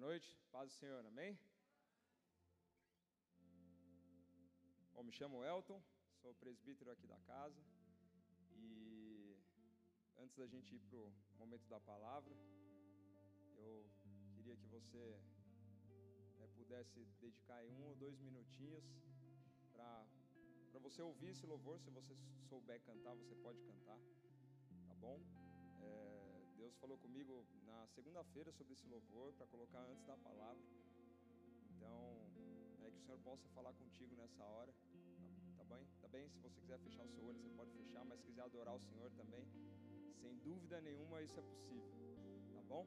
noite, paz do Senhor, amém? Bom, me chamo Elton, sou presbítero aqui da casa e antes da gente ir para o momento da palavra, eu queria que você né, pudesse dedicar um ou dois minutinhos para você ouvir esse louvor. Se você souber cantar, você pode cantar, tá bom? É, Deus falou comigo na segunda-feira sobre esse louvor para colocar antes da palavra. Então, é que o Senhor possa falar contigo nessa hora. Tá, bem? Tá bem? Se você quiser fechar o seu olho, você pode fechar, mas se quiser adorar o Senhor também, sem dúvida nenhuma isso é possível. Tá bom?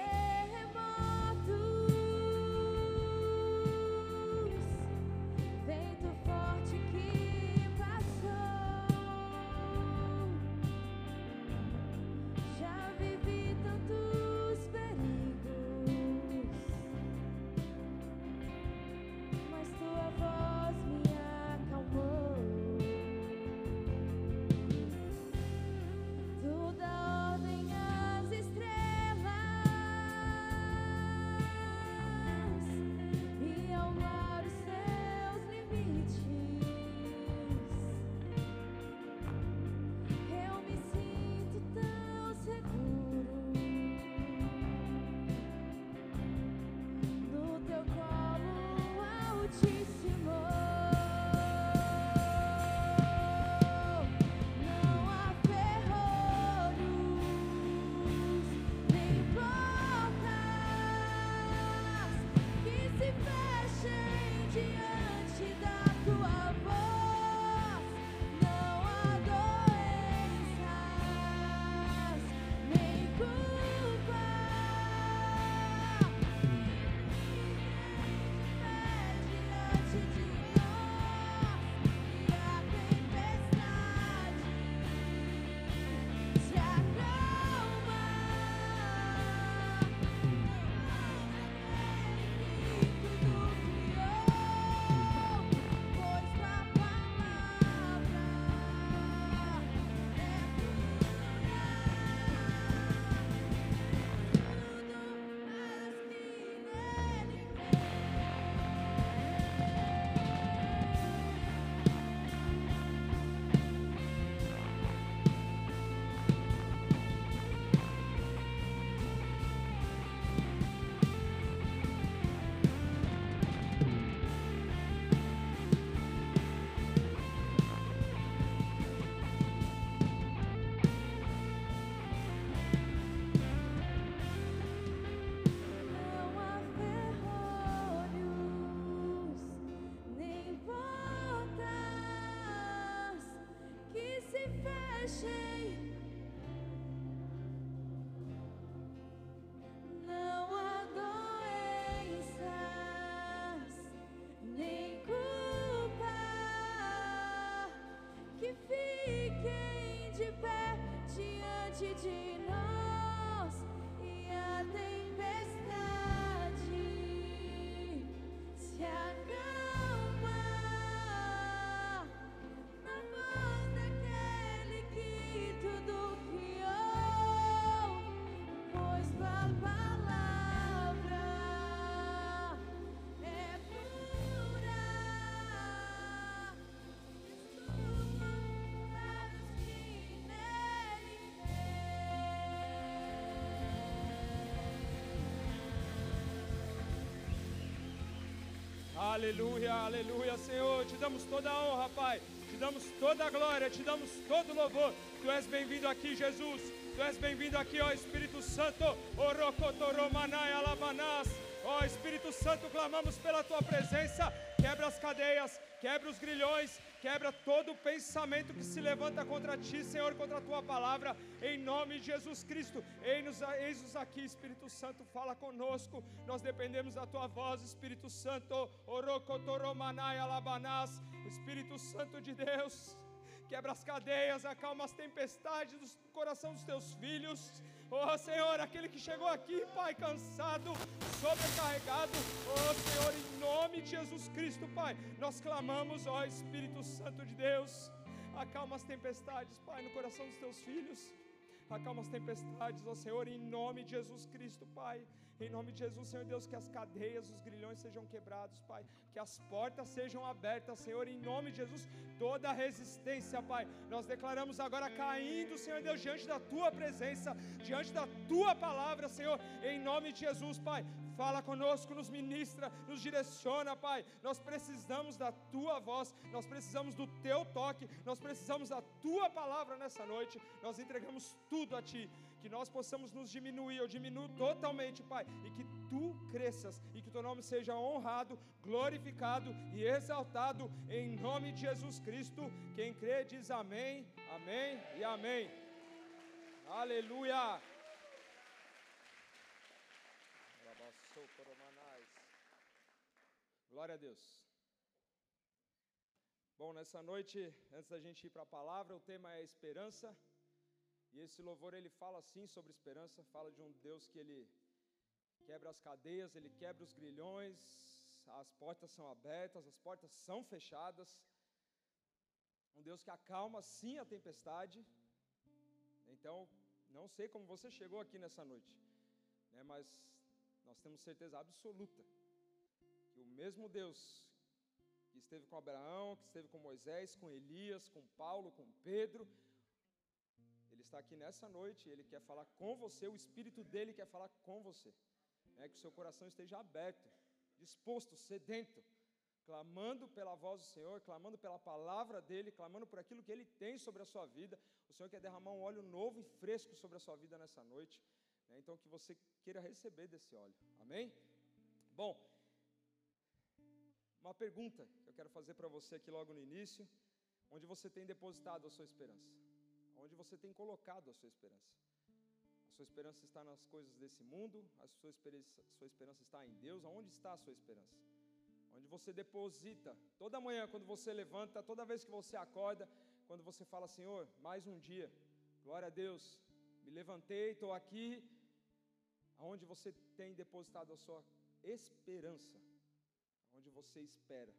Yeah. de pé diante de nós. Aleluia, aleluia, Senhor. Te damos toda a honra, Pai. Te damos toda a glória, te damos todo o louvor. Tu és bem-vindo aqui, Jesus. Tu és bem-vindo aqui, ó Espírito Santo. Orocotoromanai. Ó Espírito Santo, clamamos pela tua presença. Quebra as cadeias, quebra os grilhões, quebra todo pensamento que se levanta contra ti, Senhor, contra a tua palavra, em nome de Jesus Cristo. Eis-nos aqui, Espírito Santo, fala conosco. Nós dependemos da tua voz, Espírito Santo. Espírito Santo de Deus, quebra as cadeias, acalma as tempestades do coração dos teus filhos. Oh Senhor, aquele que chegou aqui, Pai, cansado, sobrecarregado, oh Senhor, em nome de Jesus Cristo, Pai, nós clamamos, ó Espírito Santo de Deus, acalma as tempestades, Pai, no coração dos teus filhos, acalma as tempestades, ó Senhor, em nome de Jesus Cristo, Pai. Em nome de Jesus, Senhor Deus, que as cadeias, os grilhões sejam quebrados, Pai. Que as portas sejam abertas, Senhor, em nome de Jesus. Toda resistência, Pai. Nós declaramos agora caindo, Senhor Deus, diante da Tua presença, diante da Tua palavra, Senhor, em nome de Jesus, Pai. Fala conosco, nos ministra, nos direciona, Pai. Nós precisamos da Tua voz, nós precisamos do Teu toque, nós precisamos da Tua palavra nessa noite. Nós entregamos tudo a Ti que nós possamos nos diminuir, eu diminuo totalmente, Pai, e que tu cresças e que o teu nome seja honrado, glorificado e exaltado em nome de Jesus Cristo. Quem crê diz amém, amém e amém. Aleluia. Glória a Deus. Bom, nessa noite, antes da gente ir para a palavra, o tema é esperança. E esse louvor ele fala assim sobre esperança, fala de um Deus que ele quebra as cadeias, ele quebra os grilhões, as portas são abertas, as portas são fechadas. Um Deus que acalma sim a tempestade. Então, não sei como você chegou aqui nessa noite, né, mas nós temos certeza absoluta que o mesmo Deus que esteve com Abraão, que esteve com Moisés, com Elias, com Paulo, com Pedro, está aqui nessa noite, ele quer falar com você, o Espírito dele quer falar com você. É que o seu coração esteja aberto, disposto, sedento, clamando pela voz do Senhor, clamando pela palavra dele, clamando por aquilo que ele tem sobre a sua vida. O Senhor quer derramar um óleo novo e fresco sobre a sua vida nessa noite. Né? Então, que você queira receber desse óleo. Amém? Bom, uma pergunta que eu quero fazer para você aqui logo no início: onde você tem depositado a sua esperança? Onde você tem colocado a sua esperança. A sua esperança está nas coisas desse mundo, a sua esperança, sua esperança está em Deus. Aonde está a sua esperança? Onde você deposita, toda manhã, quando você levanta, toda vez que você acorda, quando você fala, Senhor, mais um dia, glória a Deus, me levantei, estou aqui. Aonde você tem depositado a sua esperança? Onde você espera?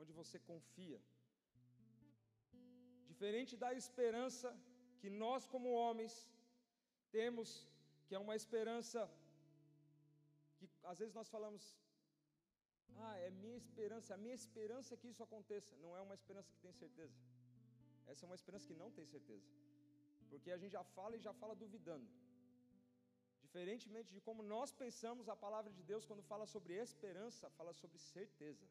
Onde você confia? Diferente da esperança que nós, como homens, temos, que é uma esperança que às vezes nós falamos, ah, é minha esperança, a minha esperança é que isso aconteça. Não é uma esperança que tem certeza. Essa é uma esperança que não tem certeza. Porque a gente já fala e já fala duvidando. Diferentemente de como nós pensamos, a palavra de Deus, quando fala sobre esperança, fala sobre certeza.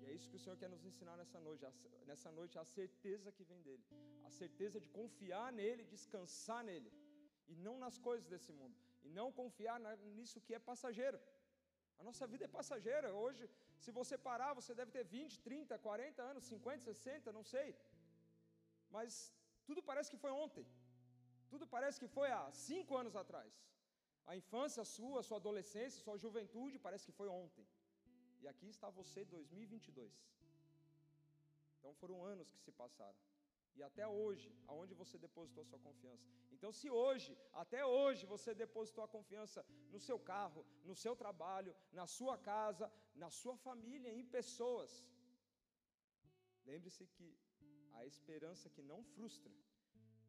E é isso que o Senhor quer nos ensinar nessa noite, nessa noite a certeza que vem dele, a certeza de confiar nele, descansar nele, e não nas coisas desse mundo, e não confiar nisso que é passageiro. A nossa vida é passageira. Hoje, se você parar, você deve ter 20, 30, 40 anos, 50, 60, não sei. Mas tudo parece que foi ontem. Tudo parece que foi há cinco anos atrás. A infância sua, sua adolescência, sua juventude parece que foi ontem. E aqui está você 2022. Então foram anos que se passaram. E até hoje, aonde você depositou sua confiança? Então, se hoje, até hoje, você depositou a confiança no seu carro, no seu trabalho, na sua casa, na sua família, em pessoas, lembre-se que a esperança que não frustra,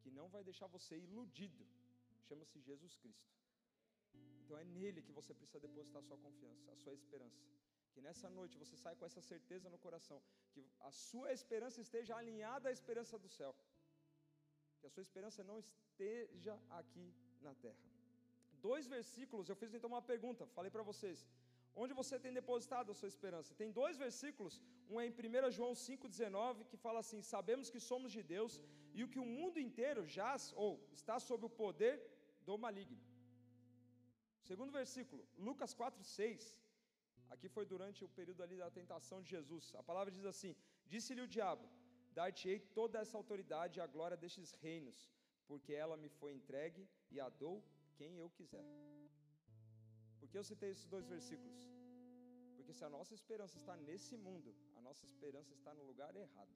que não vai deixar você iludido, chama-se Jesus Cristo. Então é nele que você precisa depositar sua confiança, a sua esperança. Que nessa noite você saia com essa certeza no coração, que a sua esperança esteja alinhada à esperança do céu. Que a sua esperança não esteja aqui na terra. Dois versículos, eu fiz então uma pergunta, falei para vocês: Onde você tem depositado a sua esperança? Tem dois versículos, um é em 1 João 5,19, que fala assim: Sabemos que somos de Deus e o que o mundo inteiro jaz ou está sob o poder do maligno. Segundo versículo, Lucas 4,6. Aqui foi durante o período ali da tentação de Jesus. A palavra diz assim: Disse-lhe o diabo: Dar-te-ei toda essa autoridade e a glória destes reinos, porque ela me foi entregue e a dou quem eu quiser. Por que eu citei esses dois versículos? Porque se a nossa esperança está nesse mundo, a nossa esperança está no lugar errado.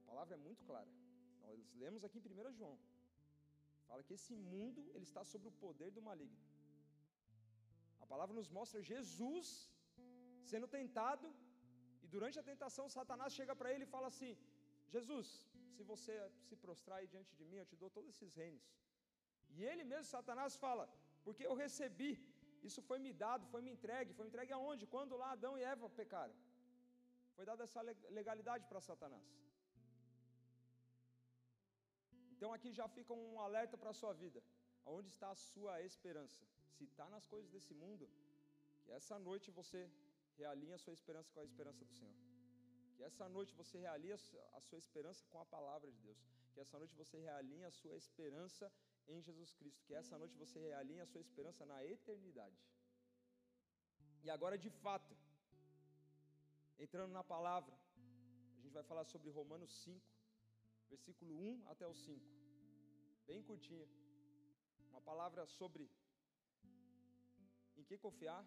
A palavra é muito clara. Nós lemos aqui em 1 João. Fala que esse mundo ele está sob o poder do maligno. Palavra nos mostra Jesus sendo tentado e durante a tentação Satanás chega para ele e fala assim: Jesus, se você se prostrar aí diante de mim, eu te dou todos esses reinos. E ele mesmo, Satanás, fala: porque eu recebi, isso foi me dado, foi me entregue, foi me entregue aonde? Quando lá Adão e Eva pecaram. Foi dada essa legalidade para Satanás. Então aqui já fica um alerta para a sua vida. Aonde está a sua esperança? Se está nas coisas desse mundo, que essa noite você realinha a sua esperança com a esperança do Senhor. Que essa noite você realinha a sua esperança com a palavra de Deus. Que essa noite você realinha a sua esperança em Jesus Cristo. Que essa noite você realinhe a sua esperança na eternidade. E agora, de fato, entrando na palavra, a gente vai falar sobre Romanos 5, versículo 1 até o 5. Bem curtinha. Uma palavra sobre em que confiar,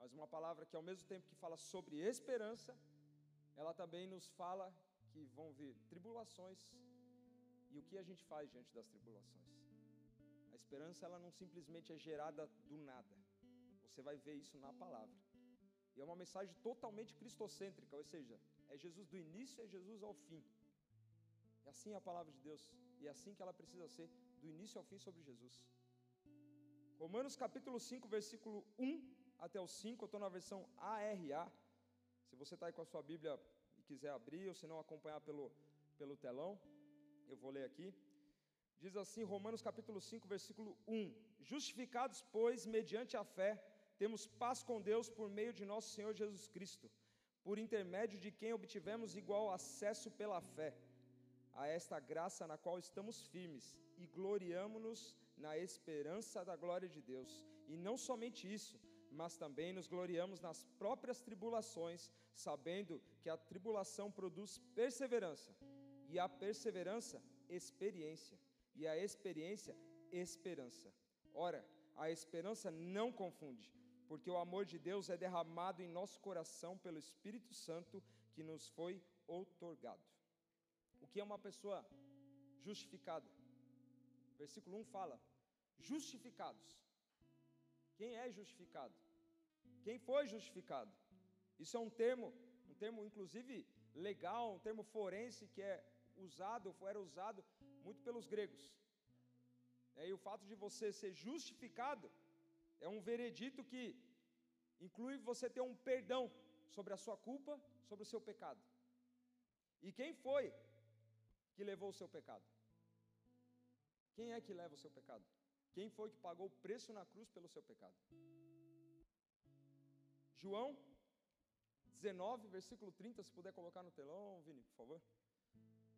mas uma palavra que ao mesmo tempo que fala sobre esperança, ela também nos fala que vão vir tribulações, e o que a gente faz diante das tribulações? A esperança ela não simplesmente é gerada do nada. Você vai ver isso na palavra. E é uma mensagem totalmente cristocêntrica, ou seja, é Jesus do início é Jesus ao fim. É assim a palavra de Deus, e é assim que ela precisa ser, do início ao fim sobre Jesus. Romanos capítulo 5, versículo 1 até o 5, eu estou na versão ARA. Se você está aí com a sua Bíblia e quiser abrir, ou se não acompanhar pelo, pelo telão eu vou ler aqui. Diz assim, Romanos capítulo 5, versículo 1: Justificados, pois, mediante a fé, temos paz com Deus por meio de nosso Senhor Jesus Cristo, por intermédio de quem obtivemos igual acesso pela fé a esta graça na qual estamos firmes e gloriamo-nos na esperança da glória de Deus. E não somente isso, mas também nos gloriamos nas próprias tribulações, sabendo que a tribulação produz perseverança e a perseverança, experiência, e a experiência, esperança. Ora, a esperança não confunde, porque o amor de Deus é derramado em nosso coração pelo Espírito Santo que nos foi outorgado. O que é uma pessoa justificada? Versículo 1 fala: justificados. Quem é justificado? Quem foi justificado? Isso é um termo, um termo inclusive legal, um termo forense que é usado, era usado muito pelos gregos. É, e o fato de você ser justificado é um veredito que inclui você ter um perdão sobre a sua culpa, sobre o seu pecado. E quem foi que levou o seu pecado? Quem é que leva o seu pecado? Quem foi que pagou o preço na cruz pelo seu pecado? João 19, versículo 30, se puder colocar no telão, Vini, por favor.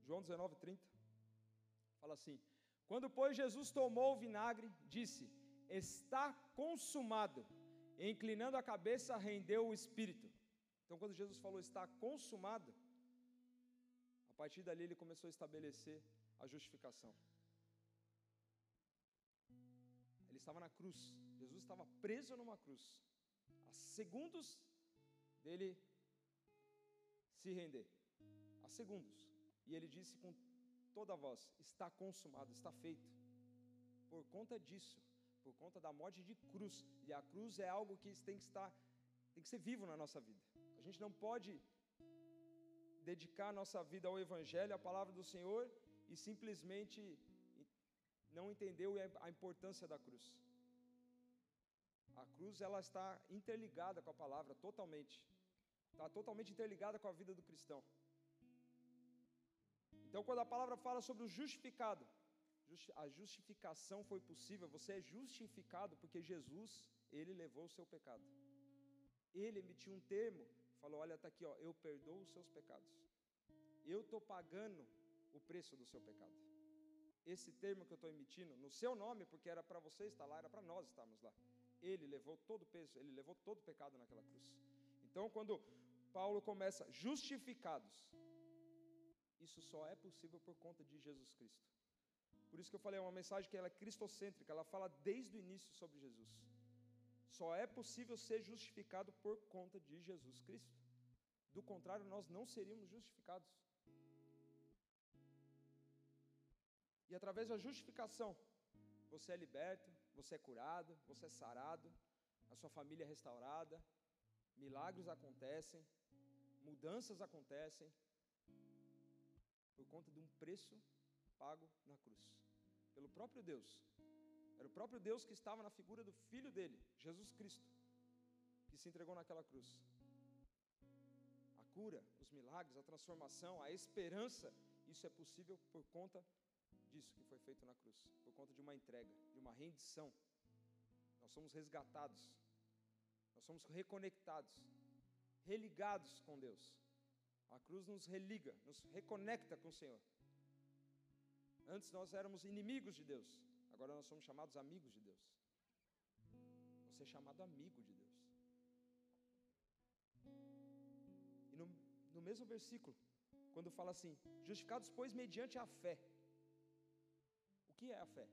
João 19, 30. Fala assim: Quando, pois, Jesus tomou o vinagre, disse: Está consumado. E, inclinando a cabeça, rendeu o espírito. Então, quando Jesus falou está consumado, a partir dali ele começou a estabelecer a justificação. Estava na cruz, Jesus estava preso numa cruz, a segundos dele se render, a segundos. E ele disse com toda a voz: Está consumado, está feito. Por conta disso, por conta da morte de cruz. E a cruz é algo que tem que estar, tem que ser vivo na nossa vida. A gente não pode dedicar nossa vida ao Evangelho, à palavra do Senhor, e simplesmente não entender a importância da cruz. A cruz ela está interligada com a palavra totalmente. Está totalmente interligada com a vida do cristão. Então, quando a palavra fala sobre o justificado, a justificação foi possível, você é justificado porque Jesus, ele levou o seu pecado. Ele emitiu um termo, falou: Olha, está aqui, ó, eu perdoo os seus pecados. Eu estou pagando o preço do seu pecado. Esse termo que eu estou emitindo, no seu nome, porque era para você estar lá, era para nós estarmos lá. Ele levou todo o peso, ele levou todo o pecado naquela cruz. Então, quando Paulo começa justificados, isso só é possível por conta de Jesus Cristo. Por isso que eu falei, é uma mensagem que ela é cristocêntrica, ela fala desde o início sobre Jesus. Só é possível ser justificado por conta de Jesus Cristo. Do contrário, nós não seríamos justificados. E através da justificação, você é liberto, você é curado, você é sarado, a sua família é restaurada, milagres acontecem, mudanças acontecem, por conta de um preço pago na cruz, pelo próprio Deus. Era o próprio Deus que estava na figura do Filho dele, Jesus Cristo, que se entregou naquela cruz. A cura, os milagres, a transformação, a esperança, isso é possível por conta disso que foi feito na cruz, por conta de uma entrega, de uma rendição. Nós somos resgatados, nós somos reconectados, religados com Deus. A cruz nos religa, nos reconecta com o Senhor. Antes nós éramos inimigos de Deus, agora nós somos chamados amigos de Deus. Você é chamado amigo de Deus. E no, no mesmo versículo, quando fala assim: justificados, pois, mediante a fé que é a fé?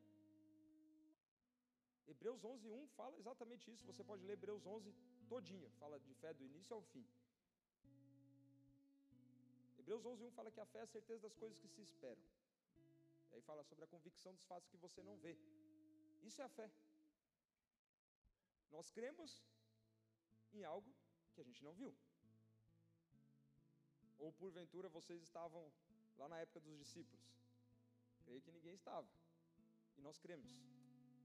Hebreus 11, 1 fala exatamente isso. Você pode ler Hebreus 11 todinho. Fala de fé do início ao fim. Hebreus 11, 1 fala que a fé é a certeza das coisas que se esperam. E aí fala sobre a convicção dos fatos que você não vê. Isso é a fé. Nós cremos em algo que a gente não viu. Ou porventura vocês estavam lá na época dos discípulos. Creio que ninguém estava. E nós cremos.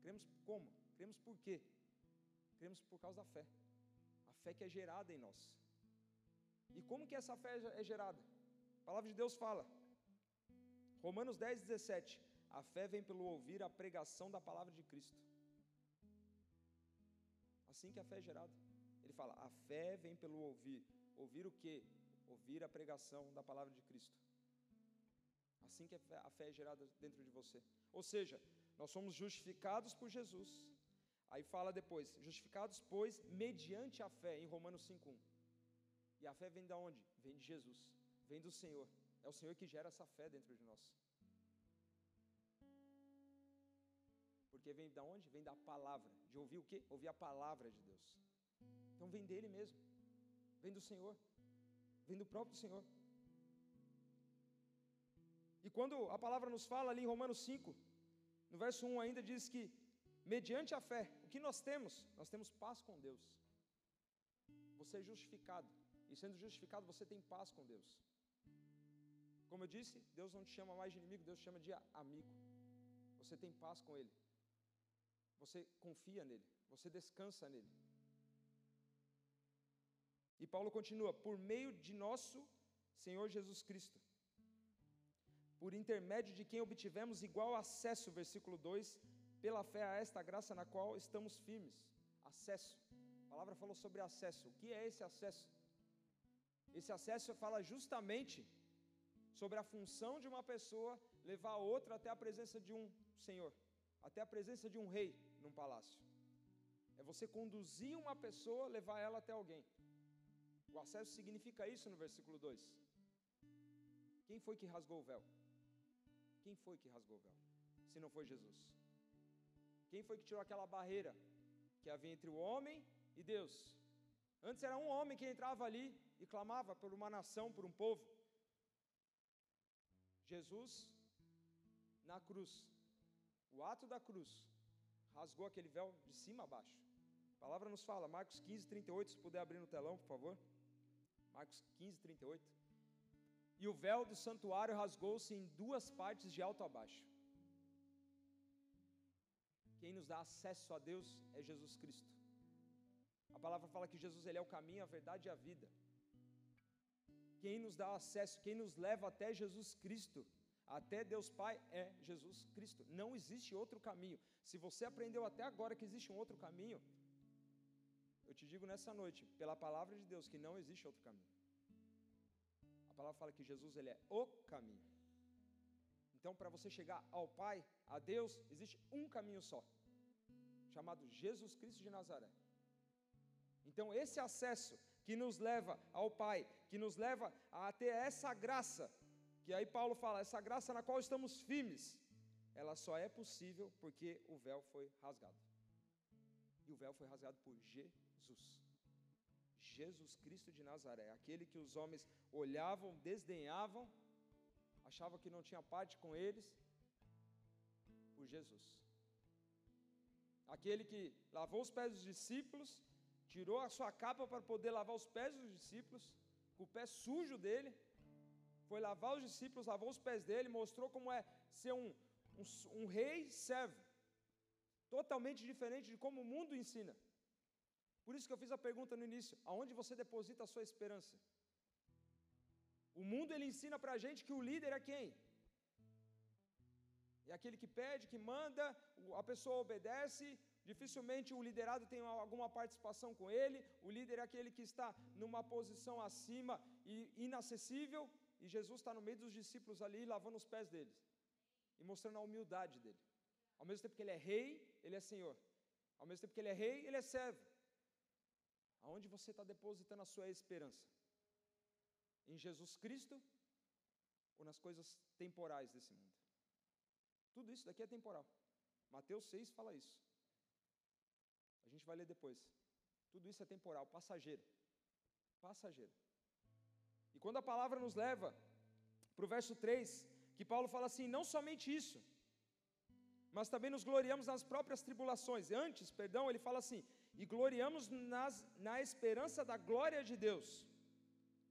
Cremos como? Cremos por quê? Cremos por causa da fé. A fé que é gerada em nós. E como que essa fé é gerada? A palavra de Deus fala. Romanos 10, 17. A fé vem pelo ouvir a pregação da palavra de Cristo. Assim que a fé é gerada. Ele fala: a fé vem pelo ouvir. Ouvir o quê? Ouvir a pregação da palavra de Cristo. Assim que a fé é gerada dentro de você. Ou seja, nós somos justificados por Jesus. Aí fala depois, justificados, pois, mediante a fé, em Romanos 5:1. E a fé vem de onde? Vem de Jesus, vem do Senhor. É o Senhor que gera essa fé dentro de nós. Porque vem de onde? Vem da palavra. De ouvir o quê? Ouvir a palavra de Deus. Então vem dele mesmo. Vem do Senhor. Vem do próprio Senhor. E quando a palavra nos fala ali em Romanos 5, no verso 1 ainda diz que, mediante a fé, o que nós temos? Nós temos paz com Deus. Você é justificado. E sendo justificado, você tem paz com Deus. Como eu disse, Deus não te chama mais de inimigo, Deus te chama de amigo. Você tem paz com Ele. Você confia nele. Você descansa nele. E Paulo continua: por meio de nosso Senhor Jesus Cristo por intermédio de quem obtivemos igual acesso, versículo 2, pela fé a esta graça na qual estamos firmes. Acesso. A palavra falou sobre acesso. O que é esse acesso? Esse acesso fala justamente sobre a função de uma pessoa levar a outra até a presença de um senhor, até a presença de um rei num palácio. É você conduzir uma pessoa, levar ela até alguém. O acesso significa isso no versículo 2. Quem foi que rasgou o véu? Quem foi que rasgou o véu? Se não foi Jesus. Quem foi que tirou aquela barreira que havia entre o homem e Deus? Antes era um homem que entrava ali e clamava por uma nação, por um povo. Jesus, na cruz, o ato da cruz, rasgou aquele véu de cima a baixo. A palavra nos fala, Marcos 15, 38, se puder abrir no telão, por favor. Marcos 15, 38. E o véu do santuário rasgou-se em duas partes de alto a baixo. Quem nos dá acesso a Deus é Jesus Cristo. A palavra fala que Jesus ele é o caminho, a verdade e a vida. Quem nos dá acesso, quem nos leva até Jesus Cristo, até Deus Pai, é Jesus Cristo. Não existe outro caminho. Se você aprendeu até agora que existe um outro caminho, eu te digo nessa noite, pela palavra de Deus, que não existe outro caminho. A palavra fala que Jesus ele é o caminho. Então, para você chegar ao Pai, a Deus, existe um caminho só, chamado Jesus Cristo de Nazaré. Então, esse acesso que nos leva ao Pai, que nos leva a ter essa graça, que aí Paulo fala, essa graça na qual estamos firmes, ela só é possível porque o véu foi rasgado. E o véu foi rasgado por Jesus. Jesus Cristo de Nazaré, aquele que os homens olhavam, desdenhavam, achavam que não tinha parte com eles, por Jesus. Aquele que lavou os pés dos discípulos, tirou a sua capa para poder lavar os pés dos discípulos, com o pé sujo dele, foi lavar os discípulos, lavou os pés dele, mostrou como é ser um, um, um rei servo, totalmente diferente de como o mundo ensina. Por isso que eu fiz a pergunta no início: aonde você deposita a sua esperança? O mundo ele ensina para a gente que o líder é quem? É aquele que pede, que manda, a pessoa obedece, dificilmente o liderado tem alguma participação com ele, o líder é aquele que está numa posição acima e inacessível, e Jesus está no meio dos discípulos ali, lavando os pés deles e mostrando a humildade dele. Ao mesmo tempo que ele é rei, ele é senhor. Ao mesmo tempo que ele é rei, ele é servo. Aonde você está depositando a sua esperança? Em Jesus Cristo ou nas coisas temporais desse mundo? Tudo isso daqui é temporal. Mateus 6 fala isso. A gente vai ler depois. Tudo isso é temporal, passageiro. Passageiro. E quando a palavra nos leva para o verso 3, que Paulo fala assim: não somente isso, mas também nos gloriamos nas próprias tribulações. Antes, perdão, ele fala assim: e gloriamos nas, na esperança da glória de Deus.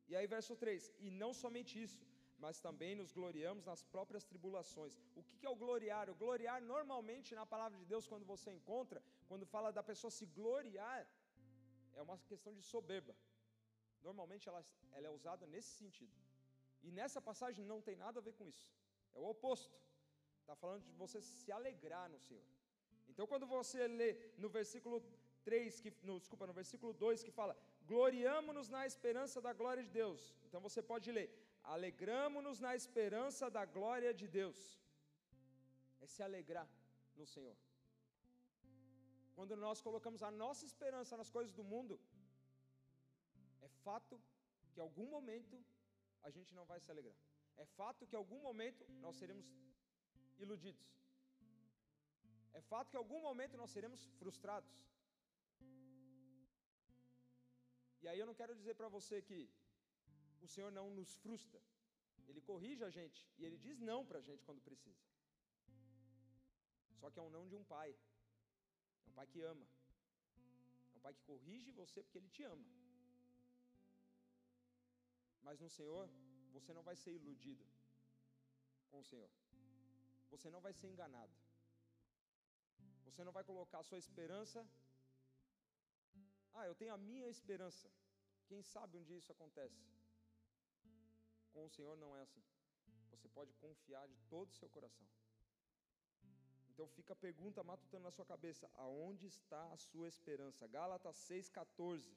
E aí, verso 3: e não somente isso, mas também nos gloriamos nas próprias tribulações. O que é o gloriar? O gloriar, normalmente, na palavra de Deus, quando você encontra, quando fala da pessoa se gloriar, é uma questão de soberba. Normalmente ela, ela é usada nesse sentido. E nessa passagem não tem nada a ver com isso. É o oposto. Está falando de você se alegrar no Senhor. Então, quando você lê no versículo 3, que, no, desculpa, no versículo 2, que fala: Gloriamo-nos na esperança da glória de Deus. Então você pode ler: Alegramo-nos na esperança da glória de Deus. É se alegrar no Senhor. Quando nós colocamos a nossa esperança nas coisas do mundo, é fato que em algum momento a gente não vai se alegrar. É fato que em algum momento nós seremos iludidos. É fato que em algum momento nós seremos frustrados. E aí eu não quero dizer para você que o Senhor não nos frustra. Ele corrige a gente e ele diz não para a gente quando precisa. Só que é um não de um pai. É um pai que ama. É um pai que corrige você porque ele te ama. Mas no Senhor, você não vai ser iludido com o Senhor. Você não vai ser enganado. Você não vai colocar a sua esperança. Ah, eu tenho a minha esperança. Quem sabe um dia isso acontece. Com o Senhor não é assim. Você pode confiar de todo o seu coração. Então fica a pergunta matutando na sua cabeça: aonde está a sua esperança? Gálatas 6,14.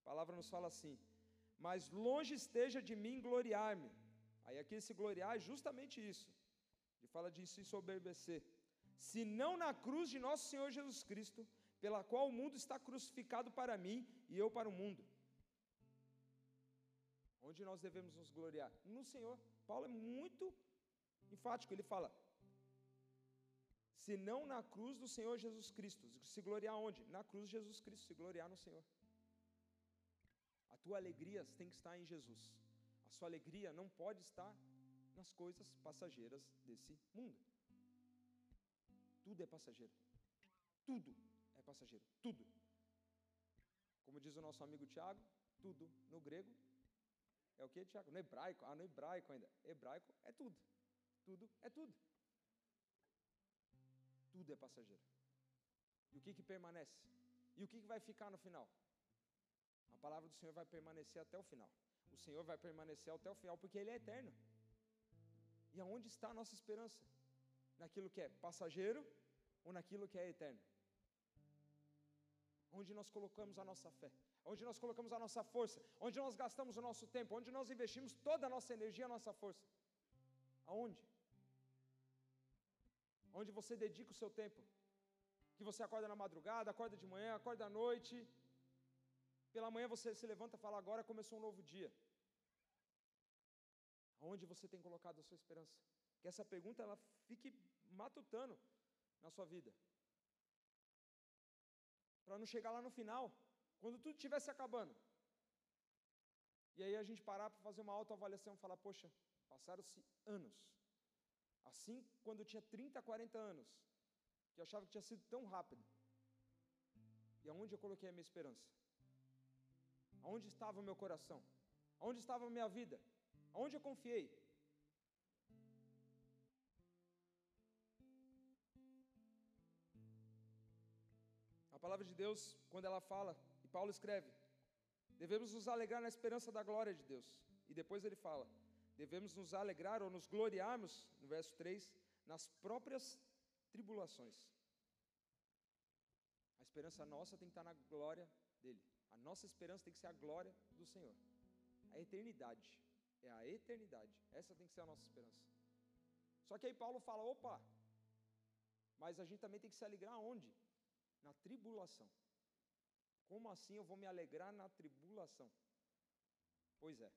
A palavra nos fala assim: Mas longe esteja de mim gloriar-me. Aí aqui esse gloriar é justamente isso. Ele fala de se soberbecer. Se não na cruz de nosso Senhor Jesus Cristo, pela qual o mundo está crucificado para mim e eu para o mundo. Onde nós devemos nos gloriar? No Senhor. Paulo é muito enfático, ele fala: se não na cruz do Senhor Jesus Cristo. Se gloriar onde? Na cruz de Jesus Cristo, se gloriar no Senhor. A tua alegria tem que estar em Jesus. A sua alegria não pode estar nas coisas passageiras desse mundo. Tudo é passageiro. Tudo passageiro. Tudo. Como diz o nosso amigo Tiago, tudo no grego é o que, Tiago? No hebraico? Ah, no hebraico ainda. Hebraico é tudo. Tudo é tudo. Tudo é passageiro. E o que, que permanece? E o que, que vai ficar no final? A palavra do Senhor vai permanecer até o final. O Senhor vai permanecer até o final, porque Ele é eterno. E aonde está a nossa esperança? Naquilo que é passageiro ou naquilo que é eterno? Onde nós colocamos a nossa fé, onde nós colocamos a nossa força, onde nós gastamos o nosso tempo, onde nós investimos toda a nossa energia, a nossa força. Aonde? Onde você dedica o seu tempo? Que você acorda na madrugada, acorda de manhã, acorda à noite. Pela manhã você se levanta e fala: agora começou um novo dia. Aonde você tem colocado a sua esperança? Que essa pergunta ela fique matutando na sua vida. Para não chegar lá no final, quando tudo estivesse acabando. E aí a gente parar para fazer uma autoavaliação e falar: poxa, passaram-se anos. Assim, quando eu tinha 30, 40 anos, que eu achava que tinha sido tão rápido. E aonde eu coloquei a minha esperança? Aonde estava o meu coração? Aonde estava a minha vida? Aonde eu confiei? Palavra de Deus, quando ela fala, e Paulo escreve, devemos nos alegrar na esperança da glória de Deus. E depois ele fala, devemos nos alegrar ou nos gloriarmos, no verso 3, nas próprias tribulações. A esperança nossa tem que estar na glória dele. A nossa esperança tem que ser a glória do Senhor. A eternidade. É a eternidade. Essa tem que ser a nossa esperança. Só que aí Paulo fala: opa, mas a gente também tem que se alegrar onde? Na tribulação. Como assim eu vou me alegrar na tribulação? Pois é.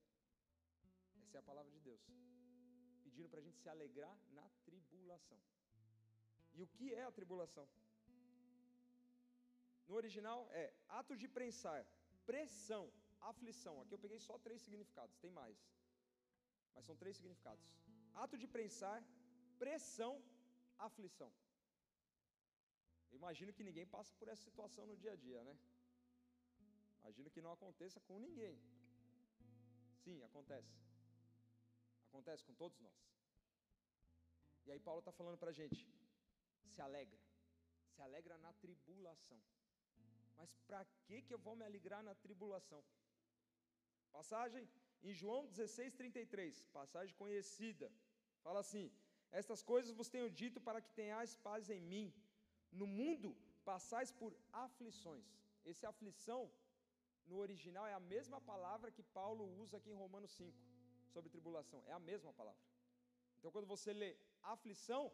Essa é a palavra de Deus. Pedindo para a gente se alegrar na tribulação. E o que é a tribulação? No original é ato de prensar, pressão, aflição. Aqui eu peguei só três significados, tem mais. Mas são três significados. Ato de prensar, pressão, aflição. Imagino que ninguém passa por essa situação no dia a dia, né? Imagino que não aconteça com ninguém. Sim, acontece. Acontece com todos nós. E aí Paulo está falando para a gente: se alegra, se alegra na tribulação. Mas para que, que eu vou me alegrar na tribulação? Passagem em João 16, 33, passagem conhecida. Fala assim: Estas coisas vos tenho dito para que tenhais paz em mim. No mundo passais por aflições. Esse aflição, no original, é a mesma palavra que Paulo usa aqui em Romanos 5, sobre tribulação. É a mesma palavra. Então, quando você lê aflição,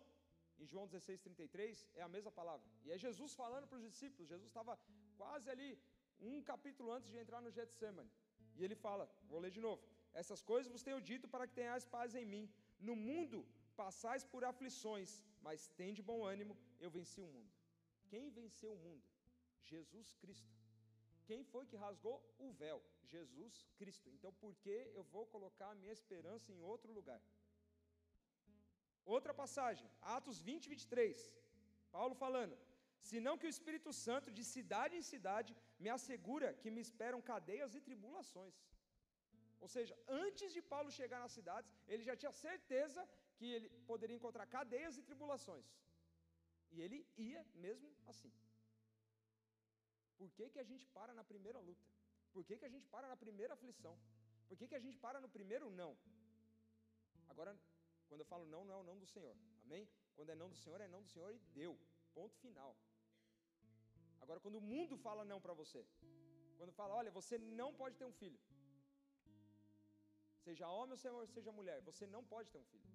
em João 16, 33, é a mesma palavra. E é Jesus falando para os discípulos. Jesus estava quase ali, um capítulo antes de entrar no Getsemane. E ele fala, vou ler de novo: Essas coisas vos tenho dito para que tenhais paz em mim. No mundo passais por aflições, mas tende bom ânimo, eu venci o mundo. Quem venceu o mundo? Jesus Cristo. Quem foi que rasgou o véu? Jesus Cristo. Então, por que eu vou colocar a minha esperança em outro lugar? Outra passagem, Atos 20, 23. Paulo falando: senão que o Espírito Santo, de cidade em cidade, me assegura que me esperam cadeias e tribulações. Ou seja, antes de Paulo chegar nas cidades, ele já tinha certeza que ele poderia encontrar cadeias e tribulações. E ele ia mesmo assim. Por que, que a gente para na primeira luta? Por que, que a gente para na primeira aflição? Por que, que a gente para no primeiro não? Agora, quando eu falo não, não é o não do Senhor. Amém? Quando é não do Senhor, é não do Senhor e deu. Ponto final. Agora, quando o mundo fala não para você, quando fala, olha, você não pode ter um filho, seja homem ou seja mulher, você não pode ter um filho.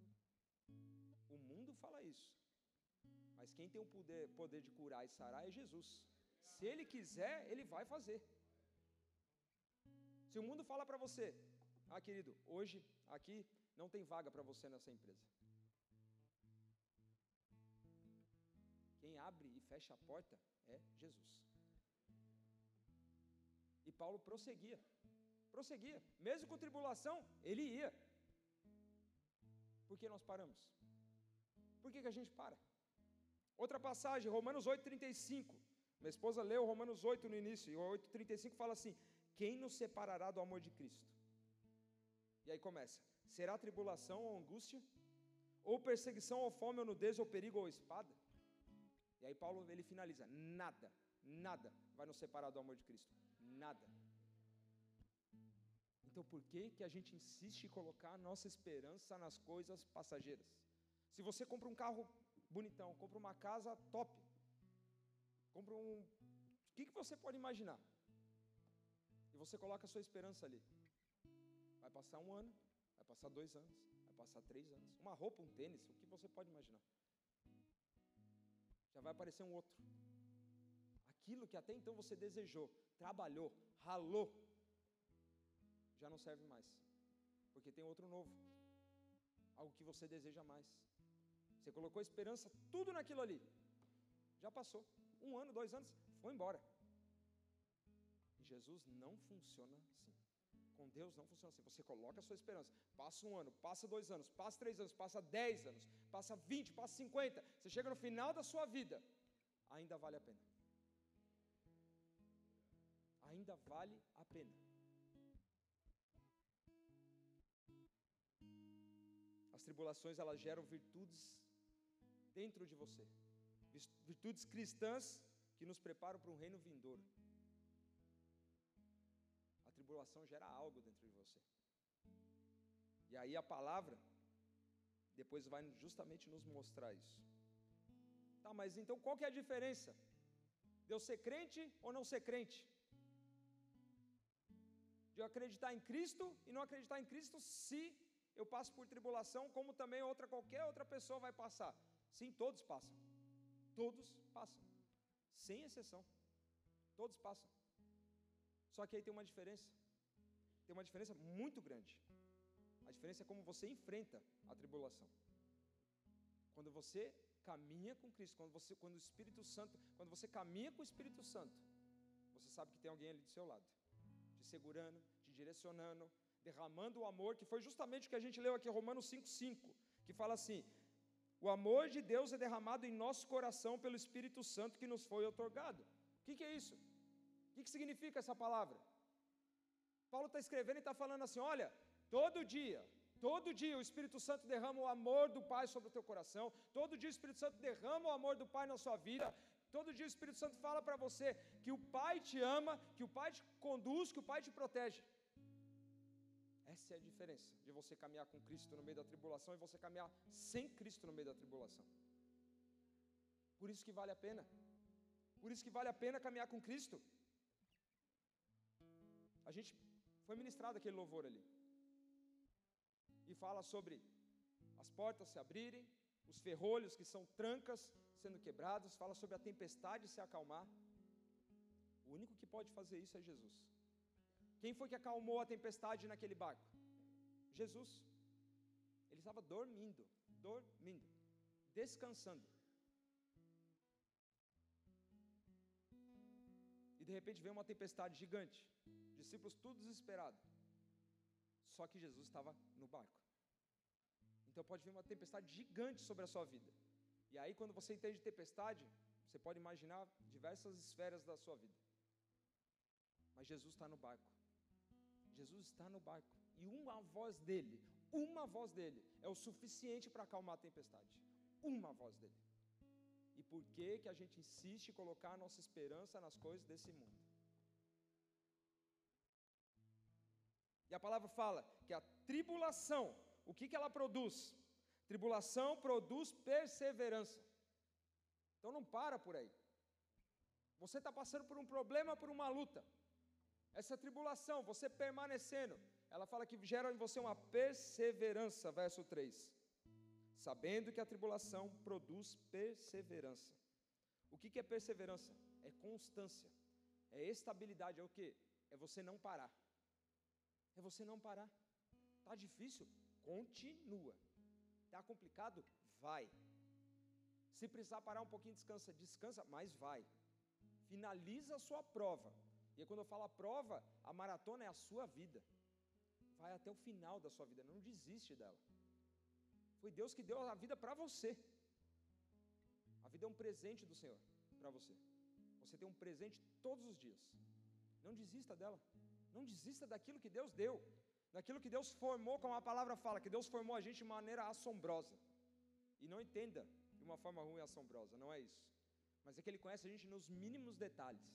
O mundo fala isso. Mas quem tem o poder, poder de curar e sarar é Jesus. Se ele quiser, ele vai fazer. Se o mundo fala para você, ah, querido, hoje aqui não tem vaga para você nessa empresa. Quem abre e fecha a porta é Jesus. E Paulo prosseguia, prosseguia, mesmo com tribulação, ele ia. Por que nós paramos? Por que, que a gente para? Outra passagem, Romanos 8,35. Minha esposa leu Romanos 8 no início, e o 8,35 fala assim: Quem nos separará do amor de Cristo? E aí começa: Será tribulação ou angústia? Ou perseguição ou fome ou nudez ou perigo ou espada? E aí Paulo ele finaliza: nada, nada vai nos separar do amor de Cristo. Nada. Então por que que a gente insiste em colocar a nossa esperança nas coisas passageiras? Se você compra um carro bonitão, compra uma casa top, compra um que, que você pode imaginar? E você coloca a sua esperança ali. Vai passar um ano, vai passar dois anos, vai passar três anos. Uma roupa, um tênis, o que você pode imaginar? Já vai aparecer um outro. Aquilo que até então você desejou, trabalhou, ralou, já não serve mais. Porque tem outro novo. Algo que você deseja mais. Você colocou esperança tudo naquilo ali. Já passou. Um ano, dois anos, foi embora. E Jesus não funciona assim. Com Deus não funciona assim. Você coloca a sua esperança. Passa um ano, passa dois anos, passa três anos, passa dez anos, passa vinte, passa cinquenta. Você chega no final da sua vida, ainda vale a pena. Ainda vale a pena. As tribulações elas geram virtudes dentro de você. Virtudes cristãs que nos preparam para um reino vindouro. A tribulação gera algo dentro de você. E aí a palavra depois vai justamente nos mostrar isso. Tá, mas então qual que é a diferença? De eu ser crente ou não ser crente? De eu acreditar em Cristo e não acreditar em Cristo se eu passo por tribulação, como também outra qualquer outra pessoa vai passar. Sim, todos passam. Todos passam. Sem exceção. Todos passam. Só que aí tem uma diferença. Tem uma diferença muito grande. A diferença é como você enfrenta a tribulação. Quando você caminha com Cristo, quando, você, quando o Espírito Santo, quando você caminha com o Espírito Santo, você sabe que tem alguém ali do seu lado, te segurando, te direcionando, derramando o amor, que foi justamente o que a gente leu aqui, Romanos 5,5, que fala assim: o amor de Deus é derramado em nosso coração pelo Espírito Santo que nos foi otorgado. O que, que é isso? O que, que significa essa palavra? Paulo está escrevendo e está falando assim: olha, todo dia, todo dia o Espírito Santo derrama o amor do Pai sobre o teu coração, todo dia o Espírito Santo derrama o amor do Pai na sua vida, todo dia o Espírito Santo fala para você que o Pai te ama, que o Pai te conduz, que o Pai te protege. Essa é a diferença de você caminhar com Cristo no meio da tribulação e você caminhar sem Cristo no meio da tribulação. Por isso que vale a pena. Por isso que vale a pena caminhar com Cristo. A gente foi ministrado aquele louvor ali. E fala sobre as portas se abrirem, os ferrolhos que são trancas sendo quebrados, fala sobre a tempestade se acalmar. O único que pode fazer isso é Jesus. Quem foi que acalmou a tempestade naquele barco? Jesus. Ele estava dormindo, dormindo, descansando. E de repente veio uma tempestade gigante. Discípulos tudo desesperados. Só que Jesus estava no barco. Então pode vir uma tempestade gigante sobre a sua vida. E aí, quando você entende tempestade, você pode imaginar diversas esferas da sua vida. Mas Jesus está no barco. Jesus está no barco. E uma voz dele, uma voz dele, é o suficiente para acalmar a tempestade. Uma voz dele. E por que, que a gente insiste em colocar a nossa esperança nas coisas desse mundo? E a palavra fala que a tribulação, o que, que ela produz? Tribulação produz perseverança. Então não para por aí. Você está passando por um problema, por uma luta. Essa tribulação, você permanecendo, ela fala que gera em você uma perseverança, verso 3. Sabendo que a tribulação produz perseverança. O que, é perseverança? É constância, é estabilidade, é o que? É você não parar. É você não parar. Tá difícil? Continua. Tá complicado? Vai. Se precisar parar um pouquinho, descansa, descansa, mas vai. Finaliza a sua prova. E quando eu falo a prova, a maratona é a sua vida. Vai até o final da sua vida, não desiste dela. Foi Deus que deu a vida para você. A vida é um presente do Senhor para você. Você tem um presente todos os dias. Não desista dela. Não desista daquilo que Deus deu. Daquilo que Deus formou, como a palavra fala, que Deus formou a gente de maneira assombrosa. E não entenda de uma forma ruim assombrosa, não é isso. Mas é que Ele conhece a gente nos mínimos detalhes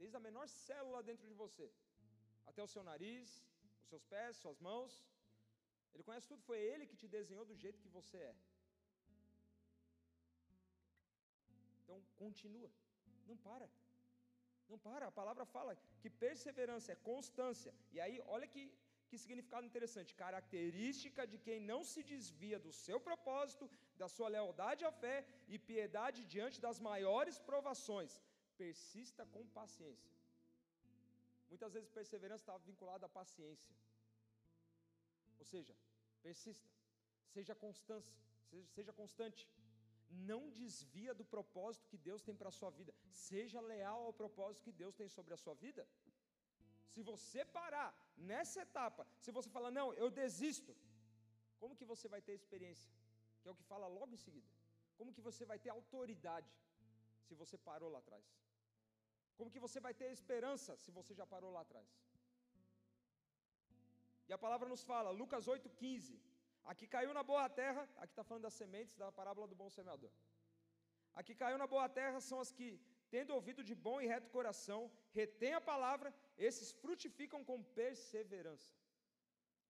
desde a menor célula dentro de você, até o seu nariz, os seus pés, suas mãos. Ele conhece tudo, foi Ele que te desenhou do jeito que você é. Então, continua, não para, Não para, a palavra fala que perseverança é constância. E aí, olha que, que significado interessante: característica de quem não se desvia do seu propósito, da sua lealdade à fé e piedade diante das maiores provações. Persista com paciência. Muitas vezes perseverança está vinculada à paciência. Ou seja, persista, seja constância, seja, seja constante não desvia do propósito que Deus tem para a sua vida. Seja leal ao propósito que Deus tem sobre a sua vida. Se você parar nessa etapa, se você falar, não, eu desisto, como que você vai ter experiência? Que é o que fala logo em seguida. Como que você vai ter autoridade se você parou lá atrás? Como que você vai ter esperança se você já parou lá atrás? E a palavra nos fala, Lucas 8,15. Aqui caiu na boa terra, aqui está falando das sementes da parábola do bom semeador. Aqui caiu na boa terra são as que, tendo ouvido de bom e reto coração, retém a palavra, esses frutificam com perseverança.